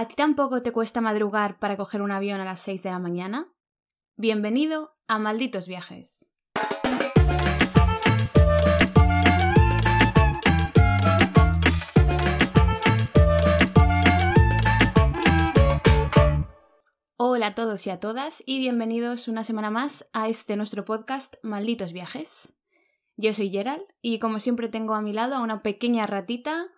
¿A ti tampoco te cuesta madrugar para coger un avión a las 6 de la mañana? Bienvenido a Malditos Viajes. Hola a todos y a todas y bienvenidos una semana más a este nuestro podcast Malditos Viajes. Yo soy Gerald y como siempre tengo a mi lado a una pequeña ratita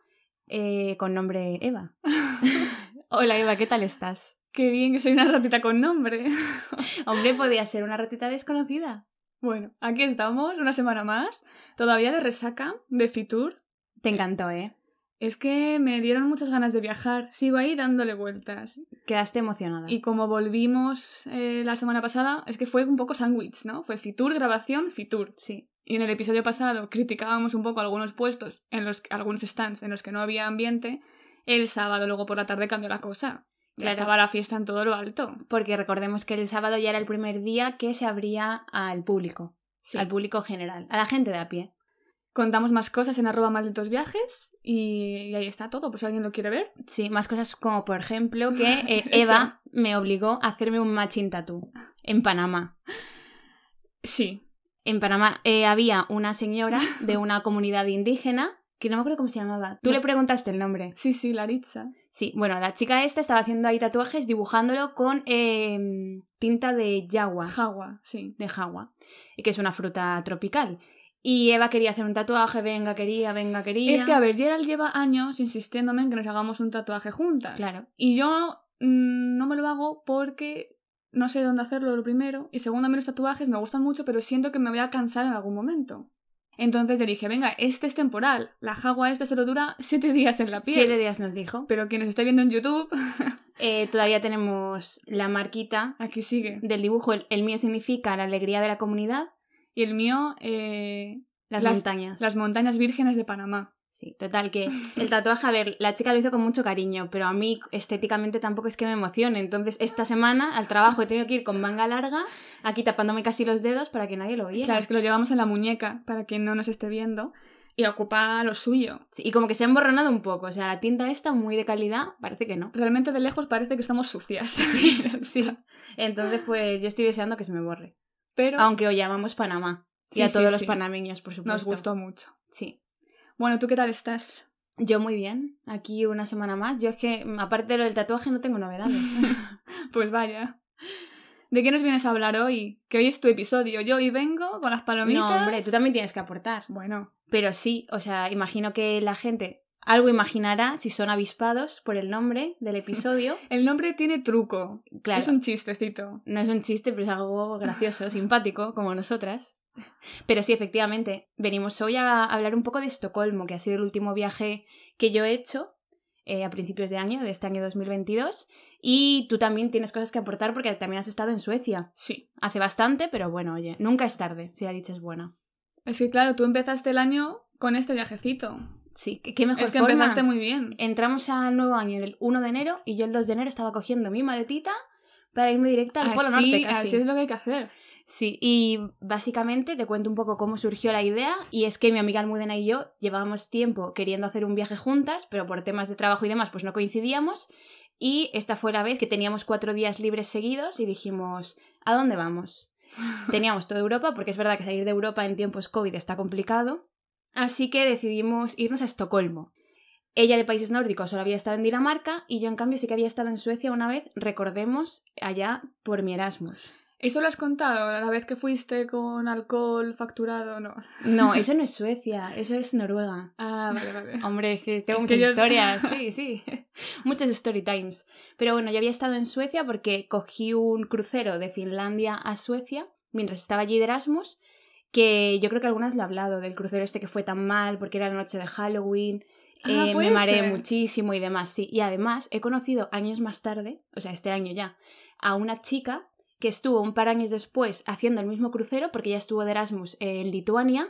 eh, con nombre Eva. Hola Eva, ¿qué tal estás? Qué bien que soy una ratita con nombre. Hombre, podía ser una ratita desconocida. Bueno, aquí estamos, una semana más, todavía de resaca, de Fitur. Te encantó, ¿eh? Es que me dieron muchas ganas de viajar, sigo ahí dándole vueltas. Quedaste emocionada. Y como volvimos eh, la semana pasada, es que fue un poco sándwich, ¿no? Fue Fitur, grabación, Fitur. Sí. Y en el episodio pasado criticábamos un poco algunos puestos, en los algunos stands en los que no había ambiente. El sábado, luego por la tarde, cambió la cosa. Ya Claro. estaba la fiesta en todo lo alto. Porque recordemos que el sábado ya era el primer día que se abría al público, Sí. al público general, a la gente de a pie. Contamos más cosas en arroba malditos viajes y, ahí está todo, por si alguien lo quiere ver. Sí, más cosas como por ejemplo que eh. Eva me obligó a hacerme un matching tattoo en Panamá. Sí. En Panamá eh, había una señora de una comunidad indígena que no me acuerdo cómo se llamaba. Tú No. le preguntaste el nombre. Sí, sí, Laritza. Sí, bueno, la chica esta estaba haciendo ahí tatuajes dibujándolo con em, tinta de yagua, Jagua, sí. de jagua, que es una fruta tropical. Y Eva quería hacer un tatuaje, venga, quería, venga, quería. Es que, a ver, Gerald lleva años insistiéndome en que nos hagamos un tatuaje juntas. Claro. Y yo mm, no me lo hago porque no sé dónde hacerlo, lo primero. Y segundo, a mí los tatuajes me gustan mucho, pero siento que me voy a cansar en algún momento. Entonces le dije, venga, este es temporal. La jagua esta solo dura siete días en la piel. Siete días nos dijo. Pero quien nos esté viendo en YouTube, Eh, todavía tenemos la marquita aquí sigue. del dibujo. El, el mío significa la alegría de la comunidad, Y el mío, eh, las, Las- montañas. las montañas vírgenes de Panamá. Sí, total, que el tatuaje, a ver, la chica lo hizo con mucho cariño, pero a mí estéticamente tampoco es que me emocione. Entonces, esta semana al trabajo he tenido que ir con manga larga, aquí tapándome casi los dedos para que nadie lo viera. Claro, es que lo llevamos en la muñeca, para quien no nos esté viendo, y ocupa lo suyo. Sí, y como que se ha emborronado un poco, o sea, la tinta esta muy de calidad, parece que no. Realmente de lejos parece que estamos sucias. Sí, sí. Entonces, pues yo estoy deseando que se me borre. Pero Aunque hoy llamamos Panamá. y Sí, a sí, todos los panameños, por supuesto. nos gustó mucho. Sí. Bueno, ¿tú qué tal estás? Yo muy bien, aquí una semana más. Yo es que, aparte de lo del tatuaje, no tengo novedades. Pues vaya. ¿De qué nos vienes a hablar hoy? Que hoy es tu episodio. Yo hoy vengo con las palomitas. no, hombre, tú también tienes que aportar. Bueno, Pero sí, o sea, imagino que la gente algo imaginará si son avispados por el nombre del episodio. el nombre tiene truco. Claro, Es un chistecito. no es un chiste, pero es algo gracioso, simpático, como nosotras. Pero sí, efectivamente, venimos hoy a hablar un poco de Estocolmo, que ha sido el último viaje que yo he hecho eh, a principios de año, de este año 2022. Y tú también tienes cosas que aportar porque también has estado en Suecia. Sí. Hace bastante, pero bueno, oye, nunca es tarde, si la dicha es buena. Es que claro, tú empezaste el año con este viajecito. Sí, qué mejor Es que forma. empezaste muy bien. Entramos al nuevo año el 1 de enero y yo el 2 de enero estaba cogiendo mi maletita para irme directa al Polo así, Norte casi. así es lo que hay que hacer. Sí, y básicamente te cuento un poco cómo surgió la idea y es que mi amiga Almudena y yo llevábamos tiempo queriendo hacer un viaje juntas, pero por temas de trabajo y demás pues no coincidíamos y esta fue la vez que teníamos cuatro días libres seguidos y dijimos, ¿a dónde vamos? Teníamos toda Europa porque es verdad que salir de Europa en tiempos COVID está complicado, así que decidimos irnos a Estocolmo. Ella de países nórdicos solo había estado en Dinamarca y yo en cambio sí que había estado en Suecia una vez, recordemos, allá por mi Erasmus. ¿Eso lo has contado? La vez que fuiste con alcohol facturado, no. No, eso no es Suecia, eso es Noruega. Ah, vale, vale. Hombre, es que tengo Es muchas que yo- historias, sí, sí. Muchos story times. Pero bueno, yo había estado en Suecia porque cogí un crucero de Finlandia a Suecia mientras estaba allí de Erasmus, que yo creo que algunas lo he hablado del crucero este que fue tan mal porque era la noche de Halloween. Ah, eh, me mareé muchísimo y demás, sí. Y además he conocido años más tarde, o sea, este año ya, a una chica que estuvo un par de años después haciendo el mismo crucero porque ella estuvo de Erasmus en Lituania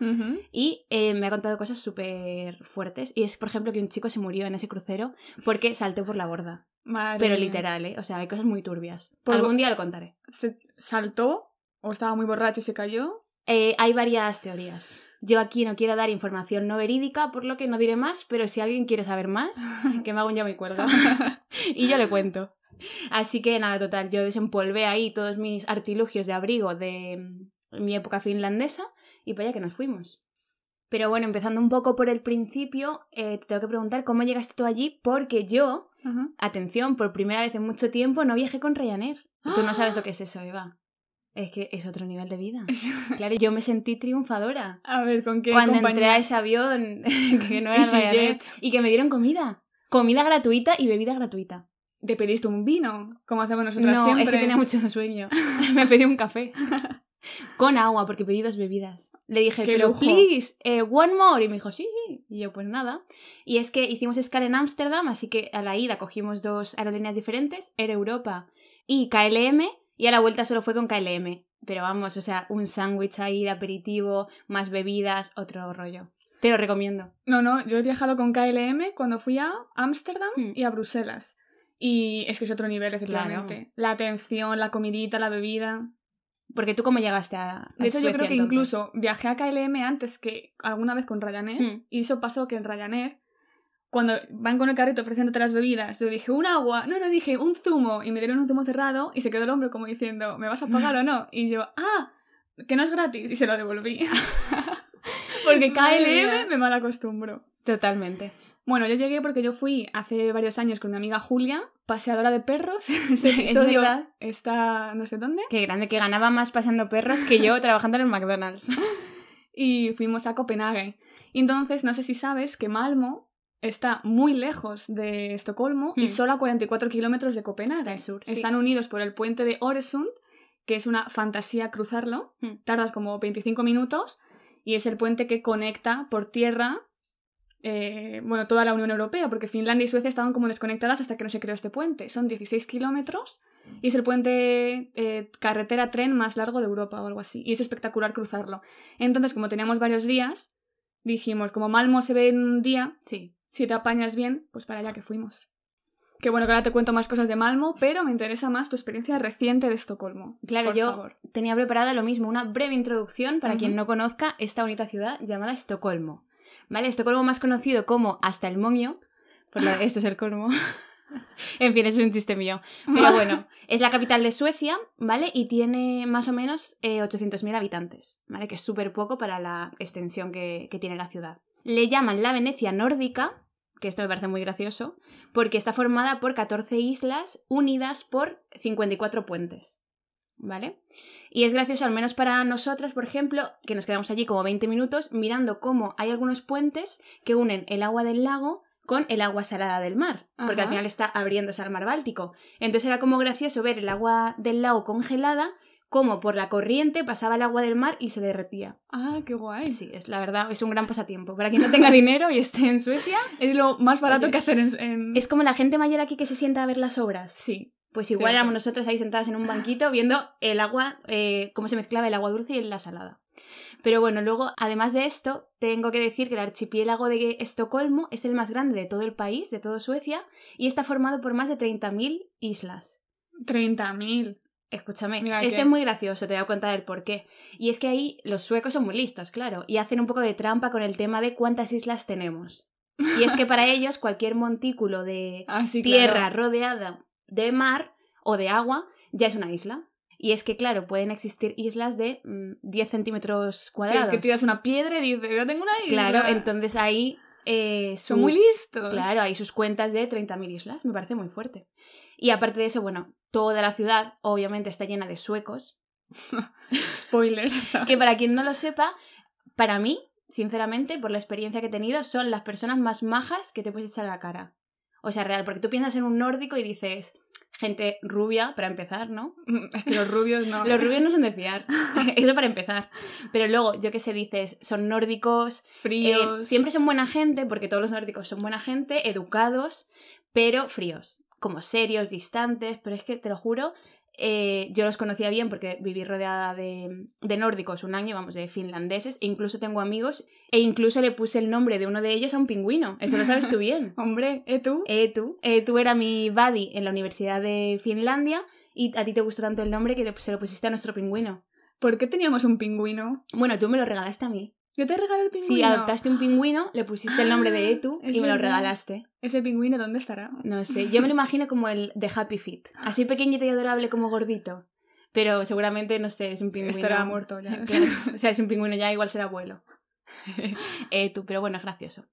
y eh, me ha contado cosas súper fuertes. Y es, por ejemplo, que un chico se murió en ese crucero porque saltó por la borda. Madre Pero literal, ¿eh? O sea, hay cosas muy turbias. Por- Algún día lo contaré. ¿Se saltó o estaba muy borracho y se cayó? Eh, hay varias teorías. Yo aquí no quiero dar información no verídica, por lo que no diré más, pero si alguien quiere saber más, que me hago un ya me cuelga. y yo le cuento. Así que nada, total, yo desempolvé ahí todos mis artilugios de abrigo de mi época finlandesa y para allá que nos fuimos. Pero bueno, empezando un poco por el principio, eh, te tengo que preguntar cómo llegaste tú allí, porque yo, atención, por primera vez en mucho tiempo no viajé con Ryanair. Tú no sabes lo que es eso, Eva. Es que es otro nivel de vida. Claro, yo me sentí triunfadora. A ver, ¿con qué Cuando compañía? entré a ese avión, que no era. Ryanair, y que me dieron comida. Comida gratuita y bebida gratuita. ¿Te pediste un vino? Como hacemos nosotras No, siempre. es que tenía mucho sueño. me pedí un café. Con agua, porque pedí dos bebidas. Le dije, pero lujo. please, eh, one more. Y me dijo, sí, sí. Y yo, pues nada. Y es que hicimos escala en Ámsterdam, así que a la ida cogimos dos aerolíneas diferentes, Air Europa y KLM, y a la vuelta solo fue con KLM. Pero vamos, o sea, un sándwich ahí de aperitivo, más bebidas, otro rollo. Te lo recomiendo. No, no, yo he viajado con KLM cuando fui a Ámsterdam Hmm. y a Bruselas. Y es que es otro nivel, efectivamente. La atención, la comidita, la bebida. Porque tú cómo llegaste a... a De hecho, yo creo que entonces? incluso viajé a KLM antes que alguna vez con Ryanair. Hmm. Y eso pasó que en Ryanair, cuando van con el carrito ofreciéndote las bebidas, yo dije un agua, no, no, dije un zumo. Y me dieron un zumo cerrado y se quedó el hombre como diciendo, ¿me vas a pagar o no? Y yo, ah, que no es gratis. Y se lo devolví. porque KLM me mal acostumbro. Totalmente. Bueno, yo llegué porque yo fui hace varios años con mi amiga Julia, paseadora de perros. Ese Es episodio verdad. está no sé dónde. Qué grande, que ganaba más paseando perros que yo trabajando en el McDonald's. Y fuimos a Copenhague. Y entonces, no sé si sabes que Malmo está muy lejos de Estocolmo y Hmm. solo a 44 kilómetros de Copenhague. Está al sur, sí. Están unidos por el puente de Oresund, que es una fantasía cruzarlo. Hmm. Tardas como 25 minutos y es el puente que conecta por tierra eh, bueno, toda la Unión Europea, porque Finlandia y Suecia estaban como desconectadas hasta que no se creó este puente. Son 16 kilómetros y es el puente eh, carretera-tren más largo de Europa o algo así. Y es espectacular cruzarlo. Entonces, como teníamos varios días, dijimos, como Malmo se ve en un día, Sí. si te apañas bien, pues para allá que fuimos. Que bueno, que ahora te cuento más cosas de Malmo, pero me interesa más tu experiencia reciente de Estocolmo. Claro, Por yo favor. tenía preparada lo mismo, una breve introducción para quien no conozca esta bonita ciudad llamada Estocolmo. ¿Vale? Estocolmo más conocido como Hasta el Moño. Por lo esto es el colmo. en fin, es un chiste mío. Pero bueno, es la capital de Suecia, ¿vale? Y tiene más o menos eh, 800.000 habitantes, ¿vale? Que es súper poco para la extensión que, que tiene la ciudad. Le llaman la Venecia nórdica, que esto me parece muy gracioso, porque está formada por 14 islas unidas por 54 puentes. ¿Vale? Y es gracioso, al menos para nosotras, por ejemplo, que nos quedamos allí como 20 minutos mirando cómo hay algunos puentes que unen el agua del lago con el agua salada del mar, porque Ajá. al final está abriéndose al mar Báltico. Entonces era como gracioso ver el agua del lago congelada, como por la corriente pasaba el agua del mar y se derretía. Ah, qué guay. Sí, es la verdad, es un gran pasatiempo. Para quien no tenga dinero y esté en Suecia, Es lo más barato Oye, que hacer en... en- es como la gente mayor aquí que se sienta a ver las obras. Sí. Pues igual Cierto. éramos nosotros ahí sentadas en un banquito viendo el agua, eh, cómo se mezclaba el agua dulce y la salada. Pero bueno, luego, además de esto, tengo que decir que el archipiélago de Estocolmo es el más grande de todo el país, de toda Suecia, y está formado por más de 30.000 islas. 30.000. Escúchame, Mira que- es muy gracioso, te voy a contar el por qué. Y es que ahí los suecos son muy listos, claro, y hacen un poco de trampa con el tema de cuántas islas tenemos. Y es que para ellos cualquier montículo de Ah, sí, tierra claro. rodeada de mar o de agua ya es una isla. Y es que, claro, pueden existir islas de mm, 10 centímetros cuadrados. es que tiras una piedra y dices, yo tengo una isla. Claro, entonces ahí... eh, su- Son muy listos. Claro, hay sus cuentas de 30.000 islas, me parece muy fuerte. Y aparte de eso, bueno, toda la ciudad obviamente está llena de suecos, Spoiler. que para quien no lo sepa, para mí, sinceramente, por la experiencia que he tenido, son las personas más majas que te puedes echar a la cara. O sea, real, porque tú piensas en un nórdico y dices, gente rubia, para empezar, ¿no? Es que los rubios no. Los rubios no son de fiar, eso para empezar. Pero luego, yo qué sé, dices, son nórdicos, eh, fríos. siempre son buena gente, porque todos los nórdicos son buena gente, educados, pero fríos, como serios, distantes, pero es que te lo juro, eh, yo los conocía bien porque viví rodeada de, de nórdicos un año, vamos, de finlandeses, e incluso tengo amigos, e incluso le puse el nombre de uno de ellos a un pingüino, eso lo sabes tú bien. Hombre, ¿eh tú? Etu, Etu era mi buddy en la Universidad de Finlandia y a ti te gustó tanto el nombre que se lo pusiste a nuestro pingüino. ¿Por qué teníamos un pingüino? Bueno, tú me lo regalaste a mí. Yo te regalé el pingüino. Sí, adoptaste un pingüino, le pusiste el nombre de Etu y me lo regalaste. ¿Ese pingüino dónde estará? No sé, yo me lo imagino como el de Happy Feet. Así pequeñito y adorable como gordito. Pero seguramente, no sé, es un pingüino. Estará muerto ya. Claro, O sea, es un pingüino ya, igual será abuelo. Etu, pero bueno, es gracioso.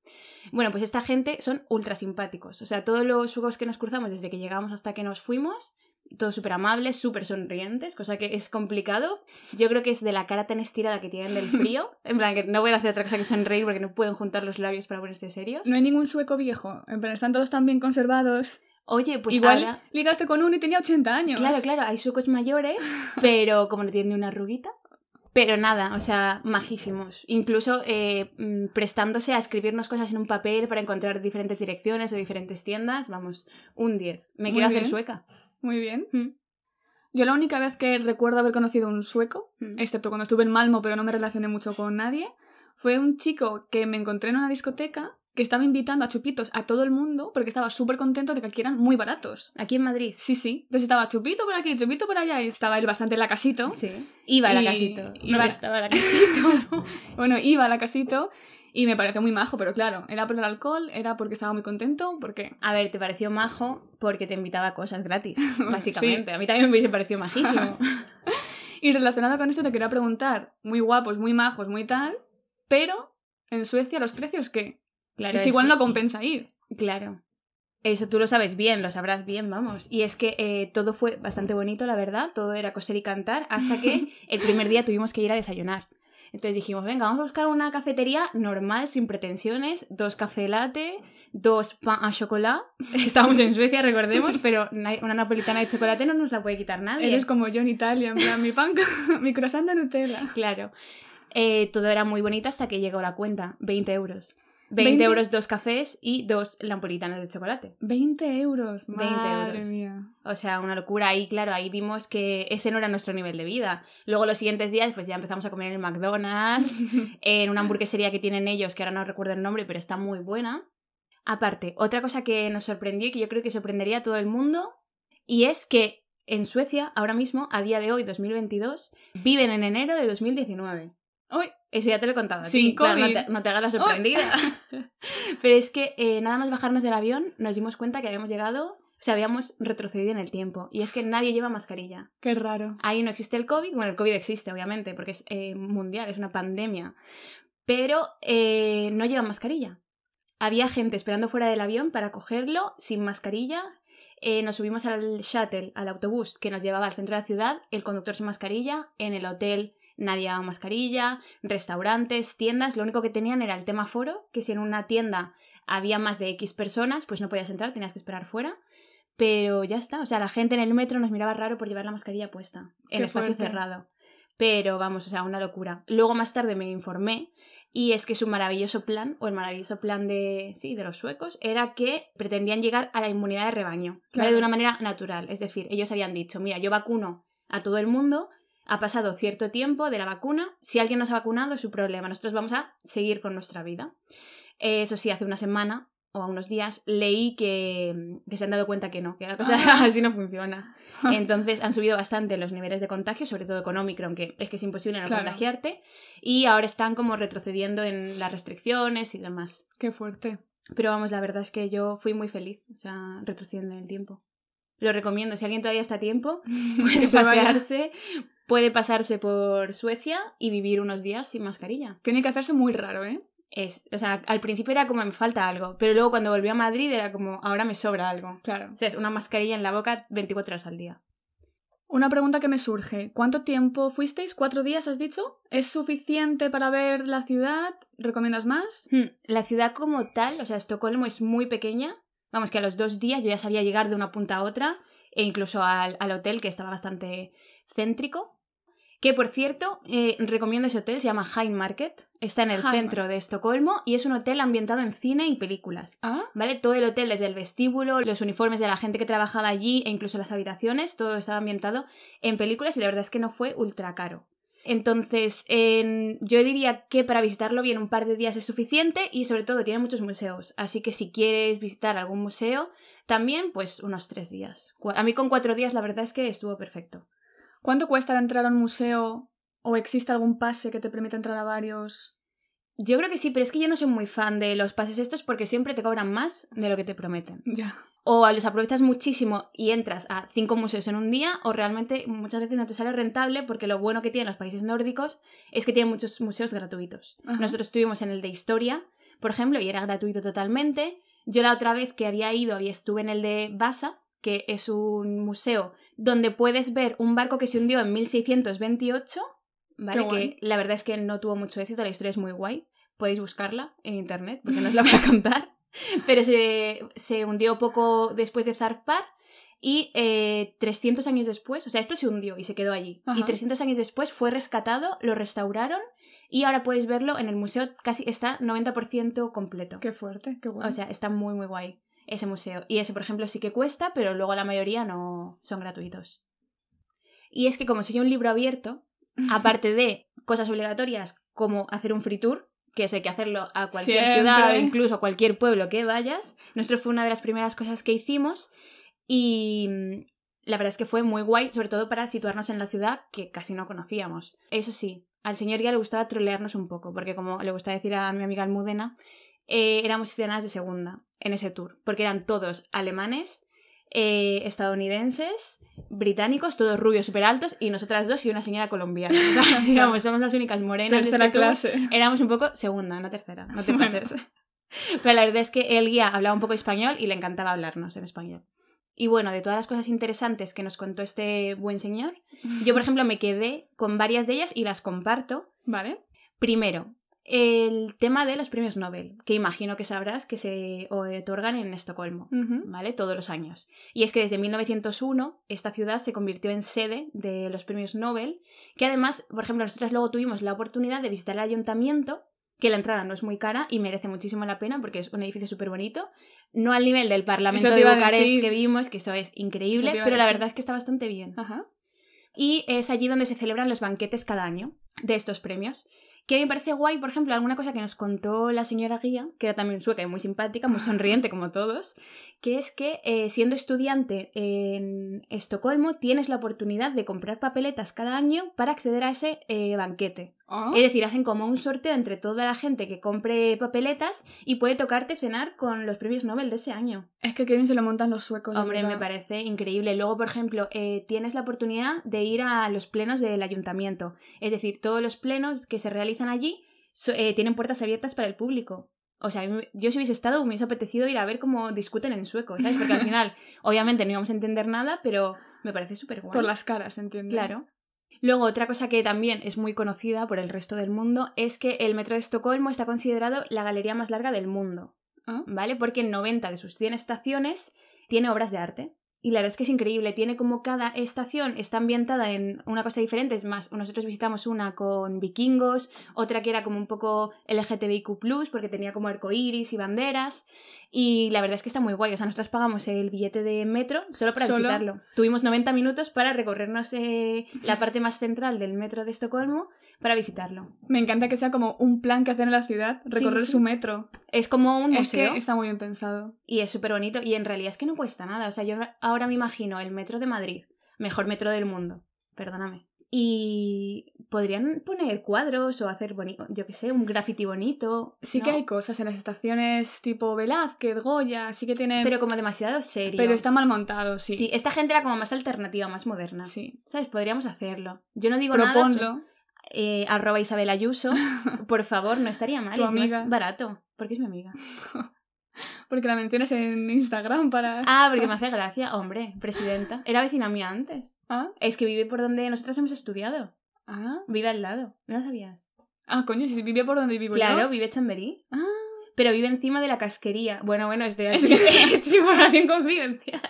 Bueno, pues esta gente son ultra simpáticos. O sea, todos los juegos que nos cruzamos desde que llegamos hasta que nos fuimos, todos súper amables, súper sonrientes, cosa que es complicado. Yo creo que es de la cara tan estirada que tienen del frío. En plan, que no voy a hacer otra cosa que sonreír porque no pueden juntar los labios para ponerse serios. No hay ningún sueco viejo. En plan, están todos tan bien conservados. Oye, pues Igual ahora- ligaste con uno y tenía 80 años. Claro, claro, hay suecos mayores, pero como no tienen ni una arruguita. Pero nada, o sea, majísimos. Incluso eh, mm, prestándose a escribirnos cosas en un papel para encontrar diferentes direcciones o diferentes tiendas. Vamos, un 10. Me Muy quiero hacer sueca. Muy bien. Mm. Yo la única vez que recuerdo haber conocido un sueco, Mm. excepto cuando estuve en Malmo, pero no me relacioné mucho con nadie, fue un chico que me encontré en una discoteca que estaba invitando a chupitos a todo el mundo porque estaba súper contento de que aquí eran muy baratos. Aquí en Madrid. Sí, sí. Entonces estaba chupito por aquí, chupito por allá y estaba él bastante en la casito. Sí. Iba a la Y- casito. iba- No estaba a la casito. Bueno, iba a la casito y me pareció muy majo, pero claro, era por el alcohol, era porque estaba muy contento, porque... A ver, te pareció majo porque te invitaba a cosas gratis, básicamente. A mí también me hubiese parecido majísimo. Y relacionado con esto te quería preguntar, muy guapos, muy majos, muy tal, pero en Suecia los precios qué? Claro, es que igual no compensa ir. Claro. Eso tú lo sabes bien, lo sabrás bien, vamos. Y es que eh, todo fue bastante bonito, la verdad. Todo era coser y cantar, hasta que el primer día tuvimos que ir a desayunar. Entonces dijimos, venga, vamos a buscar una cafetería normal, sin pretensiones, dos café latte, dos pan a chocolate. Estábamos en Suecia, recordemos, pero na- una napolitana de chocolate no nos la puede quitar nadie. Eres como yo en Italia, en plan, mi pan, mi croissant de Nutella. Claro. Eh, todo era muy bonito hasta que llegó la cuenta, 20 euros. 20, 20 euros dos cafés y dos napolitanas de chocolate. 20 euros, 20 madre euros. mía. O sea, una locura. Ahí, claro, ahí vimos que ese no era nuestro nivel de vida. Luego los siguientes días, pues ya empezamos a comer en el McDonald's, en una hamburguesería que tienen ellos, que ahora no recuerdo el nombre, pero está muy buena. Aparte, otra cosa que nos sorprendió y que yo creo que sorprendería a todo el mundo, y es que en Suecia, ahora mismo, a día de hoy, 2022, viven en enero de 2019. Uy, Eso ya te lo he contado. Sin Claro, no, te, no te hagas la sorprendida. Pero es que eh, nada más bajarnos del avión nos dimos cuenta que habíamos llegado, o sea, habíamos retrocedido en el tiempo. Y es que nadie lleva mascarilla. qué raro. Ahí no existe el COVID. Bueno, el COVID existe, obviamente, porque es eh, mundial, es una pandemia. Pero eh, no llevan mascarilla. Había gente esperando fuera del avión para cogerlo sin mascarilla. Nos subimos al shuttle, al autobús que nos llevaba al centro de la ciudad, el conductor sin mascarilla, en el hotel nadie llevaba mascarilla, restaurantes, tiendas, lo único que tenían era el tema foro, que si en una tienda había más de X personas, pues no podías entrar, tenías que esperar fuera. Pero ya está, o sea, la gente en el metro nos miraba raro por llevar la mascarilla puesta, en espacio fuerte. cerrado. Pero vamos, o sea, una locura. Luego más tarde me informé y es que su maravilloso plan, o el maravilloso plan de, sí, de los suecos, era que pretendían llegar a la inmunidad de rebaño, ¿vale? De una manera natural. Es decir, ellos habían dicho, mira, yo vacuno a todo el mundo, ha pasado cierto tiempo de la vacuna, si alguien no se ha vacunado es su problema, nosotros vamos a seguir con nuestra vida. Eh, Eso sí, hace una semana o a unos días leí que, que se han dado cuenta que no, que la cosa Ah. así no funciona. Entonces han subido bastante los niveles de contagio, sobre todo con Omicron, que es que es imposible no Claro. contagiarte, y ahora están como retrocediendo en las restricciones y demás. Qué fuerte. Pero vamos, la verdad es que yo fui muy feliz, o sea, retrocediendo en el tiempo. Lo recomiendo, si alguien todavía está a tiempo, puede pasearse, puede pasarse por Suecia y vivir unos días sin mascarilla. Tiene que hacerse muy raro, ¿eh? Es, o sea, al principio era como me falta algo, pero luego cuando volví a Madrid era como ahora me sobra algo. Claro. O sea, es una mascarilla en la boca 24 horas al día. Una pregunta que me surge. ¿Cuánto tiempo fuisteis? ¿Cuatro días has dicho? ¿Es suficiente para ver la ciudad? ¿Recomiendas más? Hmm, La ciudad como tal, o sea, Estocolmo es muy pequeña. Vamos, que a los dos días yo ya sabía llegar de una punta a otra, e incluso al, al hotel, que estaba bastante céntrico. Que por cierto, eh, recomiendo ese hotel, se llama High Market, está en el High centro de Estocolmo y es un hotel ambientado en cine y películas. Ah, ¿Vale? Todo el hotel, desde el vestíbulo, los uniformes de la gente que trabajaba allí e incluso las habitaciones, todo estaba ambientado en películas y la verdad es que no fue ultra caro. Entonces, en- yo diría que para visitarlo bien un par de días es suficiente y sobre todo tiene muchos museos. Así que si quieres visitar algún museo, también pues unos tres días. A mí con cuatro días la verdad es que estuvo perfecto. ¿Cuánto cuesta entrar a un museo ¿O existe algún pase que te permita entrar a varios? Yo creo que sí, pero es que yo no soy muy fan de los pases estos porque siempre te cobran más de lo que te prometen. Ya. O los aprovechas muchísimo y entras a cinco museos en un día, o realmente muchas veces no te sale rentable porque lo bueno que tienen los países nórdicos es que tienen muchos museos gratuitos. Ajá. Nosotros estuvimos en el de historia, por ejemplo, y era gratuito totalmente. Yo la otra vez que había ido, había estuve en el de Vasa, que es un museo donde puedes ver un barco que se hundió en 1628, ¿vale? Guay. Que la verdad es que no tuvo mucho éxito, la historia es muy guay. Podéis buscarla en internet, porque no os la voy a contar. Pero se, se hundió poco después de zarpar y eh, 300 años después, o sea, esto se hundió y se quedó allí. Ajá. Y 300 años después fue rescatado, lo restauraron y ahora podéis verlo en el museo, casi está 90% completo. Qué fuerte, qué bueno. O sea, está muy, muy guay ese museo. Y ese, por ejemplo, sí que cuesta, pero luego la mayoría no son gratuitos. Y es que como soy un libro abierto, aparte de cosas obligatorias como hacer un free tour, que eso hay que hacerlo a cualquier Siempre. ciudad o incluso a cualquier pueblo que vayas, nuestro fue una de las primeras cosas que hicimos y mm, la verdad es que fue muy guay, sobre todo para situarnos en la ciudad que casi no conocíamos. Eso sí, al señor ya le gustaba trolearnos un poco, porque como le gusta decir a mi amiga Almudena, eh, éramos ciudadanas de segunda en ese tour, porque eran todos alemanes, eh, estadounidenses, británicos, todos rubios súper altos, y nosotras dos y una señora colombiana. O sea, digamos, somos las únicas morenas de este tour. clase. Éramos un poco segunda, no tercera, no te Bueno. pases. Pero la verdad es que el guía hablaba un poco español y le encantaba hablarnos en español. Y bueno, de todas las cosas interesantes que nos contó este buen señor, yo por ejemplo me quedé con varias de ellas y las comparto. Vale. Primero, el tema de los premios Nobel, que imagino que sabrás que se otorgan en Estocolmo. ¿vale? Todos los años. Y es que desde 1901 esta ciudad se convirtió en sede de los premios Nobel, que además, por ejemplo, nosotros luego tuvimos la oportunidad de visitar el ayuntamiento, que la entrada no es muy cara y merece muchísimo la pena porque es un edificio súper bonito, no al nivel del Parlamento de Bucarest que vimos, que eso es increíble, pero la verdad es que está bastante bien. Ajá. Y es allí donde se celebran los banquetes cada año de estos premios. Que a mí me parece guay, por ejemplo, alguna cosa que nos contó la señora guía, que era también sueca y muy simpática, muy sonriente como todos, que es que eh, siendo estudiante en Estocolmo tienes la oportunidad de comprar papeletas cada año para acceder a ese eh, banquete. Oh, Es decir, hacen como un sorteo entre toda la gente que compre papeletas y puede tocarte cenar con los premios Nobel de ese año. Es que bien se lo montan los suecos. Hombre, me parece increíble. Luego, por ejemplo, eh, tienes la oportunidad de ir a los plenos del ayuntamiento. Es decir, todos los plenos que se realizan allí so- eh, tienen puertas abiertas para el público. O sea, yo si hubiese estado, me hubiese apetecido ir a ver cómo discuten en sueco, ¿sabes? Porque al final, obviamente, no íbamos a entender nada, pero me parece súper guay. Por las caras, entiendo. Claro. Luego, otra cosa que también es muy conocida por el resto del mundo es que el metro de Estocolmo está considerado la galería más larga del mundo. Ah, ¿vale? Porque en 90 de sus 100 estaciones tiene obras de arte. Y la verdad es que es increíble, tiene como cada estación está ambientada en una cosa diferente, es más, nosotros visitamos una con vikingos, otra que era como un poco LGTBIQ+, porque tenía como arcoíris y banderas, y la verdad es que está muy guay, o sea, nosotros pagamos el billete de metro solo para ¿Solo? visitarlo. Tuvimos 90 minutos para recorrernos eh, la parte más central del metro de Estocolmo para visitarlo. Me encanta que sea como un plan que hacen en la ciudad, recorrer sí. su metro. Es como un Es museo. que está muy bien pensado. Y es súper bonito. Y en realidad es que no cuesta nada. O sea, yo ahora me imagino el metro de Madrid, mejor metro del mundo. Perdóname. Y podrían poner cuadros o hacer bonito, yo qué sé, un graffiti bonito. Sí ¿no? que hay cosas en las estaciones tipo Velázquez, Goya, sí que tienen... Pero como demasiado serio. Pero está mal montado, sí. Sí, esta gente era como más alternativa, más moderna. Sí. ¿Sabes? Podríamos hacerlo. Yo no digo nada. Proponlo. Eh, arroba Isabel Ayuso. Por favor, no estaría mal. Es barato. Porque es mi amiga. Porque la mencionas en Instagram para... Ah, porque me hace gracia. Hombre, presidenta. Era vecina mía antes. Ah, Es que vive por donde nosotras hemos estudiado. ah. Vive al lado. ¿No lo sabías? Ah, coño, si vivía por donde vivo claro, yo. vive en Chamberí. Ah, Pero vive encima de la casquería. Bueno, bueno, estoy Es que- es información confidencial.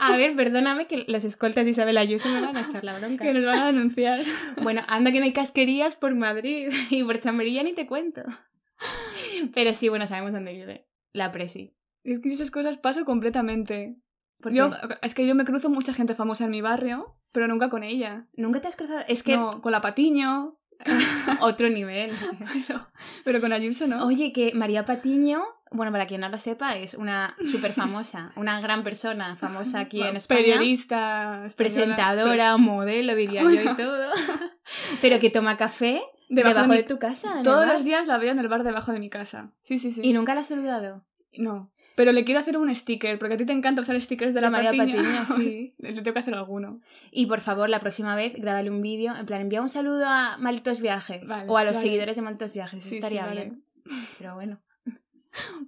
A ver, perdóname que las escoltas de Isabel Ayuso me van a echar la bronca. que nos van a denunciar. Bueno, anda que no hay casquerías por Madrid y por Chamberí ya ni te cuento. Pero sí, bueno, sabemos dónde vive. La presi. Es que esas cosas paso completamente. ¿Por Yo, qué? es que yo me cruzo mucha gente famosa en mi barrio, pero nunca con ella. Nunca te has cruzado. Es que No, con la Patiño, otro nivel. pero, pero con Ayuso no. Oye, que María Patiño bueno, para quien no lo sepa, es una súper famosa, una gran persona, famosa aquí en España. Periodista, española, presentadora, modelo, diría yo, y todo. Pero que toma café Debajo debajo, de tu casa. Todos los días la veo en el bar debajo de mi casa. Sí, sí, sí. Y nunca la has saludado. No. Pero le quiero hacer un sticker, porque a ti te encanta usar stickers de la De María Patiño. Patiño, sí. le tengo que hacer alguno. Y por favor, la próxima vez, grábale un vídeo. En plan, envía un saludo a Malditos Viajes. Vale, o a los vale. seguidores de Malditos Viajes. Sí, sí, estaría vale. bien. Pero bueno.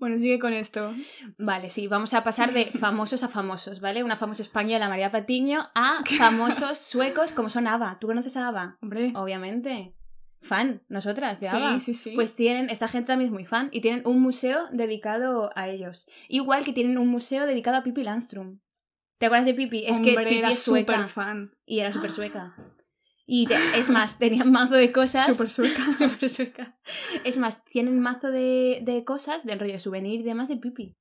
Bueno, sigue con esto. Vale, sí, vamos a pasar de famosos a famosos, ¿vale? Una famosa española, María Patiño, a famosos suecos como son ABBA. ¿Tú conoces a ABBA? Hombre. Obviamente. Fan, nosotras, de sí, ABBA. sí, sí. Pues tienen, esta gente también es muy fan y tienen un museo dedicado a ellos. Igual que tienen un museo dedicado a Pippi Landström. ¿Te acuerdas de Pippi? Es que Pippi era es sueca súper fan. y era súper sueca. Y te- es más, tenían mazo de cosas. Súper sueca. Súper sueca. Es más, tienen mazo de, de cosas, del rollo de souvenir y demás de Pippi.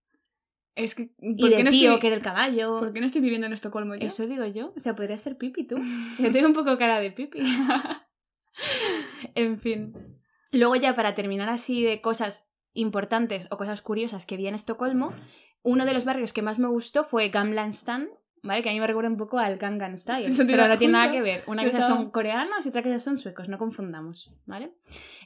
Es que. Y ¿por del qué no tío, estoy- que era el caballo. ¿Por qué no estoy viviendo en Estocolmo yo? Eso digo yo. O sea, podría ser Pipi tú. Yo tengo un poco cara de Pipi. en fin. Luego ya para terminar así de cosas importantes o cosas curiosas que vi en Estocolmo, uno de los barrios que más me gustó fue Gamla Stan, ¿vale? Que a mí me recuerda un poco al Gangnam Style. Pero iba- no tiene nada justo, que ver. Una cosa son coreanos y otra cosa son suecos, no confundamos, ¿vale?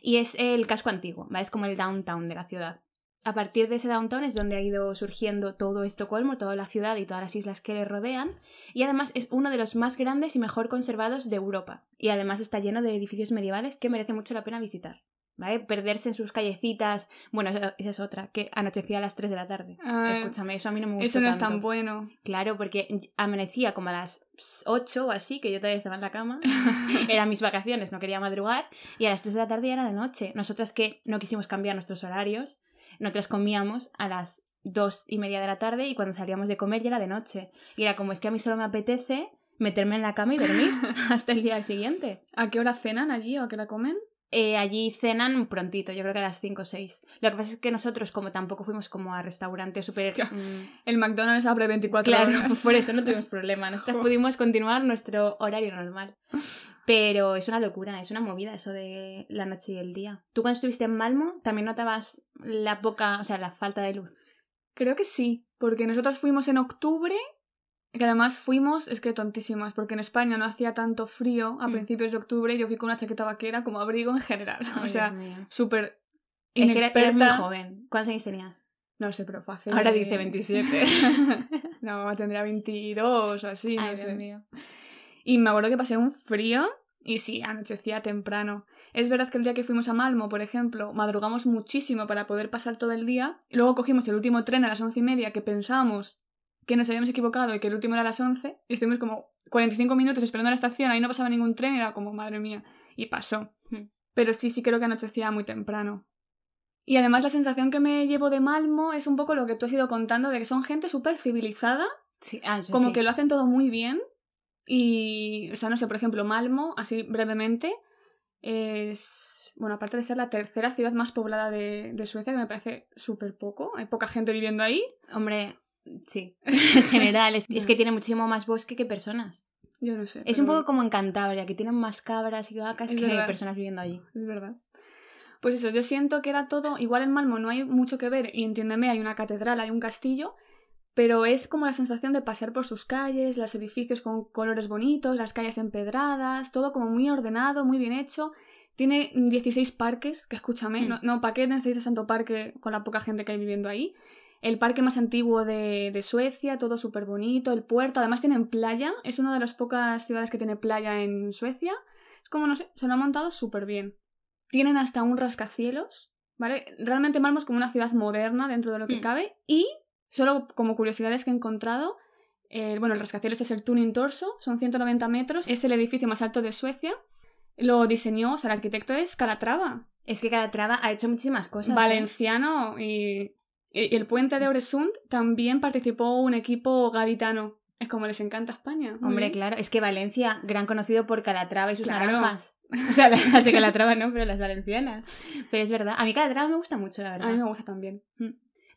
Y es el casco antiguo, ¿vale? Es como el downtown de la ciudad. A partir de ese downtown es donde ha ido surgiendo todo Estocolmo, toda la ciudad y todas las islas que le rodean. Y además es uno de los más grandes y mejor conservados de Europa. Y además está lleno de edificios medievales que merece mucho la pena visitar. ¿Vale? Perderse en sus callecitas. Bueno, esa es otra, que anochecía a las 3 de la tarde. Escúchame, eso a mí no me gusta. Eso no es tanto. tan bueno. Claro, porque amanecía como a las 8 o así, que yo todavía estaba en la cama. Eran mis vacaciones, no quería madrugar. Y a las 3 de la tarde ya era de noche. Nosotras que no quisimos cambiar nuestros horarios, nosotras comíamos a las 2 y media de la tarde y cuando salíamos de comer ya era de noche. Y era como, es que a mí solo me apetece meterme en la cama y dormir hasta el día siguiente. ¿A qué hora cenan allí o a qué hora comen? Eh, allí cenan prontito, yo creo que a las 5 o 6. Lo que pasa es que nosotros, como tampoco fuimos como a restaurantes súper... Claro. mm, El McDonald's abre 24 Claro, horas. por eso no tuvimos problema. Nosotras Jo. pudimos continuar nuestro horario normal. Pero es una locura, es una movida eso de la noche y el día. ¿Tú cuando estuviste en Malmo también notabas la poca, o sea, la falta de luz? Creo que sí, porque nosotros fuimos en octubre, que además fuimos, es que tontísimas, porque en España no hacía tanto frío a Mm. principios de octubre y yo fui con una chaqueta vaquera como abrigo en general. o sea, súper es que eres- eres muy inexperta. joven. ¿Cuántos años tenías? No sé, pero fue hace... Ahora dice 27. no, tendría 22 o así, no sé. Mío. Y me acuerdo que pasé un frío y sí, anochecía temprano. Es verdad que el día que fuimos a Malmo, por ejemplo, madrugamos muchísimo para poder pasar todo el día. Y luego cogimos el último tren a las once y media que pensábamos que nos habíamos equivocado y que el último era a las 11. Y estuvimos como 45 minutos esperando a la estación, ahí no pasaba ningún tren y era como, madre mía. Y pasó. Hmm. Pero sí, sí creo que anochecía muy temprano. Y además la sensación que me llevo de Malmo es un poco lo que tú has ido contando, de que son gente súper civilizada Sí, ah, como sí. que lo hacen todo muy bien. Y, o sea, no sé, por ejemplo, Malmo, así brevemente, es, bueno, aparte de ser la tercera ciudad más poblada de, de Suecia, que me parece súper poco, hay poca gente viviendo ahí. Hombre, sí. En general, es, es que tiene muchísimo más bosque que personas. Yo no sé. Es pero un poco como en Cantabria, que tienen más cabras y vacas Es que verdad. personas viviendo allí. Es verdad. Pues eso, yo siento que era todo, igual en Malmo no hay mucho que ver, y entiéndeme, hay una catedral, hay un castillo, pero es como la sensación de pasear por sus calles, los edificios con colores bonitos, las calles empedradas, todo como muy ordenado, muy bien hecho. Tiene 16 parques, que escúchame, Mm. no, no, ¿para qué necesitas tanto parque con la poca gente que hay viviendo ahí? El parque más antiguo de, de Suecia, todo súper bonito, el puerto, además tienen playa, es una de las pocas ciudades que tiene playa en Suecia. Es como, no sé, se lo han montado súper bien. Tienen hasta un rascacielos, ¿vale? Realmente Malmo es como una ciudad moderna dentro de lo que Mm. cabe y, solo como curiosidades que he encontrado, eh, bueno, el rascacielos es el Tuning Torso, son 190 metros, es el edificio más alto de Suecia. Lo diseñó, o sea, el arquitecto es Calatrava, Es que Calatrava ha hecho muchísimas cosas. ¿eh? valenciano y, y el puente de Oresund también participó un equipo gaditano. Es como les encanta España. Hombre, claro, es que Valencia, gran conocido por Calatrava y sus Claro. naranjas. O sea, las de Calatrava no, pero las valencianas. Pero es verdad, a mí Calatrava me gusta mucho, la A verdad. mí me gusta también.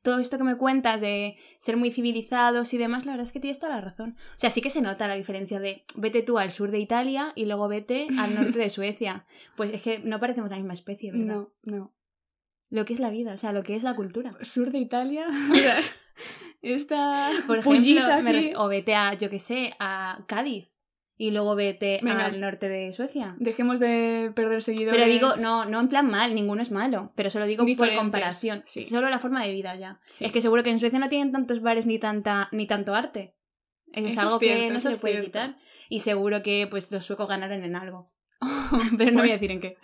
Todo esto que me cuentas de ser muy civilizados y demás, la verdad es que tienes toda la razón. O sea, sí que se nota la diferencia de vete tú al sur de Italia y luego vete al norte de Suecia. Pues es que no parecemos la misma especie, ¿verdad? No, no. Lo que es la vida, o sea, lo que es la cultura. Sur de Italia. Esta Por ejemplo, me o vete a, yo qué sé, a Cádiz y luego vete Venga. al norte de Suecia. Dejemos de perder seguidores. Pero digo, no, no en plan mal, ninguno es malo, pero solo digo por comparación. sí. Solo la forma de vida ya. Sí. Es que seguro que en Suecia no tienen tantos bares ni tanta ni tanto arte. Eso es Eso es algo que cierto, no se le puede cierto. quitar. Y seguro que pues los suecos ganaron en algo. pero no voy a decir en qué.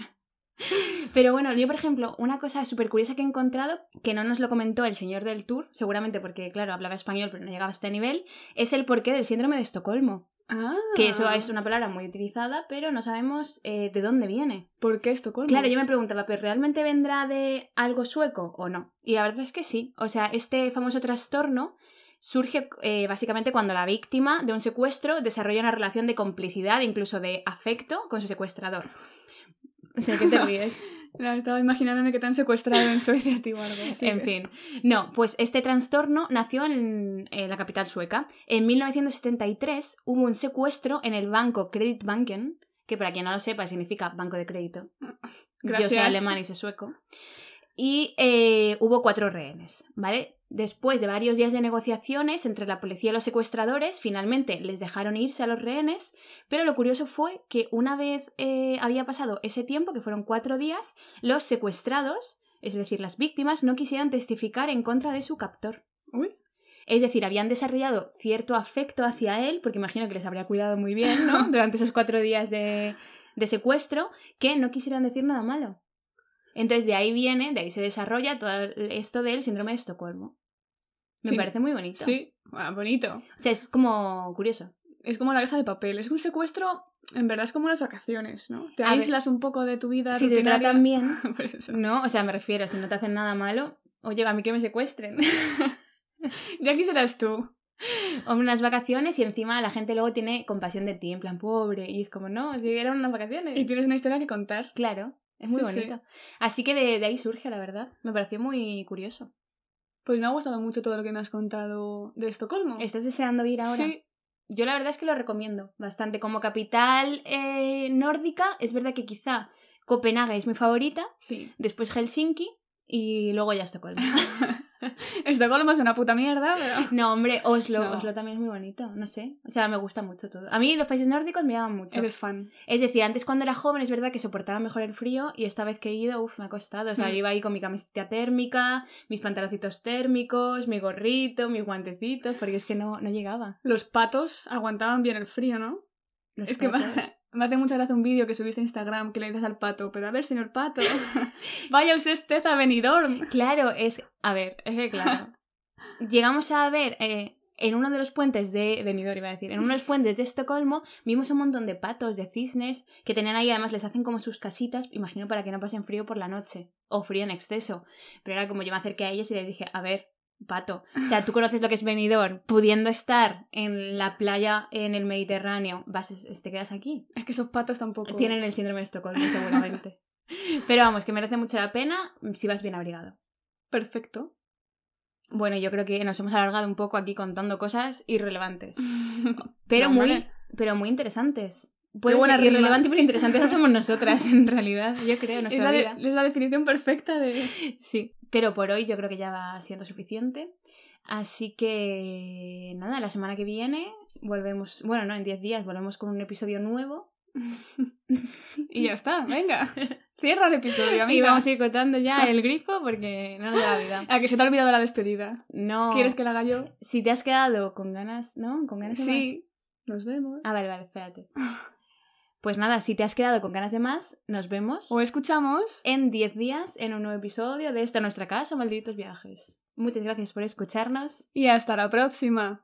Pero bueno, yo por ejemplo, una cosa súper curiosa que he encontrado, que no nos lo comentó el señor del tour, seguramente porque, claro, hablaba español pero no llegaba a este nivel, es el porqué del síndrome de Estocolmo. Ah, Que eso es una palabra muy utilizada, pero no sabemos eh, de dónde viene. ¿Por qué Estocolmo? Claro, yo me preguntaba, ¿pero realmente vendrá de algo sueco o no? Y la verdad es que sí. O sea, este famoso trastorno surge eh, básicamente cuando la víctima de un secuestro desarrolla una relación de complicidad, incluso de afecto, con su secuestrador. ¿De qué te ríes? No, estaba imaginándome que te han secuestrado en Suecia, tío, algo. Sí, en fin. No, pues este trastorno nació en, en la capital sueca. En 1973 hubo un secuestro en el banco Kreditbanken, que para quien no lo sepa significa banco de crédito. Yo Gracias. sé alemán y sé sueco. Y eh, hubo cuatro rehenes, ¿vale? Después de varios días de negociaciones entre la policía y los secuestradores, finalmente les dejaron irse a los rehenes, pero lo curioso fue que una vez eh, había pasado ese tiempo, que fueron cuatro días, los secuestrados, es decir, las víctimas, no quisieron testificar en contra de su captor. Uy. Es decir, habían desarrollado cierto afecto hacia él, porque imagino que les habría cuidado muy bien, ¿no? Durante esos cuatro días de, de secuestro, que no quisieran decir nada malo. Entonces de ahí viene, de ahí se desarrolla todo esto del síndrome de Estocolmo. Me Sí. parece muy bonito. Sí, ah, bonito. O sea, es como curioso. Es como la casa de papel. Es un secuestro, en verdad es como unas vacaciones, ¿no? Te A ver, aíslas un poco de tu vida Si te tratan bien. ¿no? O sea, me refiero, si no te hacen nada malo, oye, a mí que me secuestren. Ya quisieras tú. o unas vacaciones y encima la gente luego tiene compasión de ti, en plan pobre. Y es como, no, si eran unas vacaciones. Y tienes una historia que contar. Claro, es muy Sí, sí. bonito. Así que de, de ahí surge, la verdad. Me pareció muy curioso. Pues me ha gustado mucho todo lo que me has contado de Estocolmo. ¿Estás deseando ir ahora? Sí, Yo la verdad es que lo recomiendo bastante. Como capital eh, nórdica, es verdad que quizá Copenhague es mi favorita, sí. después Helsinki y luego ya Estocolmo. Estocolmo es una puta mierda, pero... No, hombre, Oslo. No. Oslo también es muy bonito, no sé. O sea, me gusta mucho todo. A mí los países nórdicos me llaman mucho. Eres fan. Es decir, antes cuando era joven es verdad que soportaba mejor el frío y esta vez que he ido, uff, me ha costado. O sea, Mm. iba ahí con mi camiseta térmica, mis pantaloncitos térmicos, mi gorrito, mis guantecitos, porque es que no, no llegaba. Los patos aguantaban bien el frío, ¿no? Los es que me, hace mucha gracia un vídeo que subiste a Instagram que le dices al pato, pero a ver, señor pato, vaya usted a Benidorm. Claro, es... A ver, es que claro. Llegamos a ver... eh, en uno de los puentes de Benidorm, iba a decir, en uno de los puentes de Estocolmo vimos un montón de patos, de cisnes, que tenían ahí, además les hacen como sus casitas, imagino para que no pasen frío por la noche, o frío en exceso. Pero era como yo me acerqué a ellos y les dije, a ver, pato, o sea, tú conoces lo que es Benidorm, pudiendo estar en la playa en el Mediterráneo, vas, te quedas aquí. Es que esos patos tampoco... Tienen el síndrome de Estocolmo, seguramente. Pero vamos, que merece mucho la pena si vas bien abrigado. Perfecto. Bueno, yo creo que nos hemos alargado un poco aquí contando cosas irrelevantes. Pero No, muy, pero muy interesantes. Puede buena ser irrelevante pero interesantes somos nosotras, en realidad, yo creo, en Es nuestra la, vida. de- es la definición perfecta de... Sí. Pero por hoy yo creo que ya va siendo suficiente. Así que nada, la semana que viene volvemos, bueno, no, en 10 días volvemos con un episodio nuevo. Y ya está, venga. Cierra el episodio, Y amiga. vamos a ir cortando ya el grifo porque no nos da la vida. A que se te ha olvidado la despedida. No. ¿Quieres que la haga yo? Si te has quedado con ganas, ¿no? Con ganas de Sí. Nos vemos. Ah, vale, vale, espérate. Pues nada, si te has quedado con ganas de más, nos vemos O escuchamos. en 10 días en un nuevo episodio de esta nuestra casa, Malditos Viajes. Muchas gracias por escucharnos. Y hasta la próxima.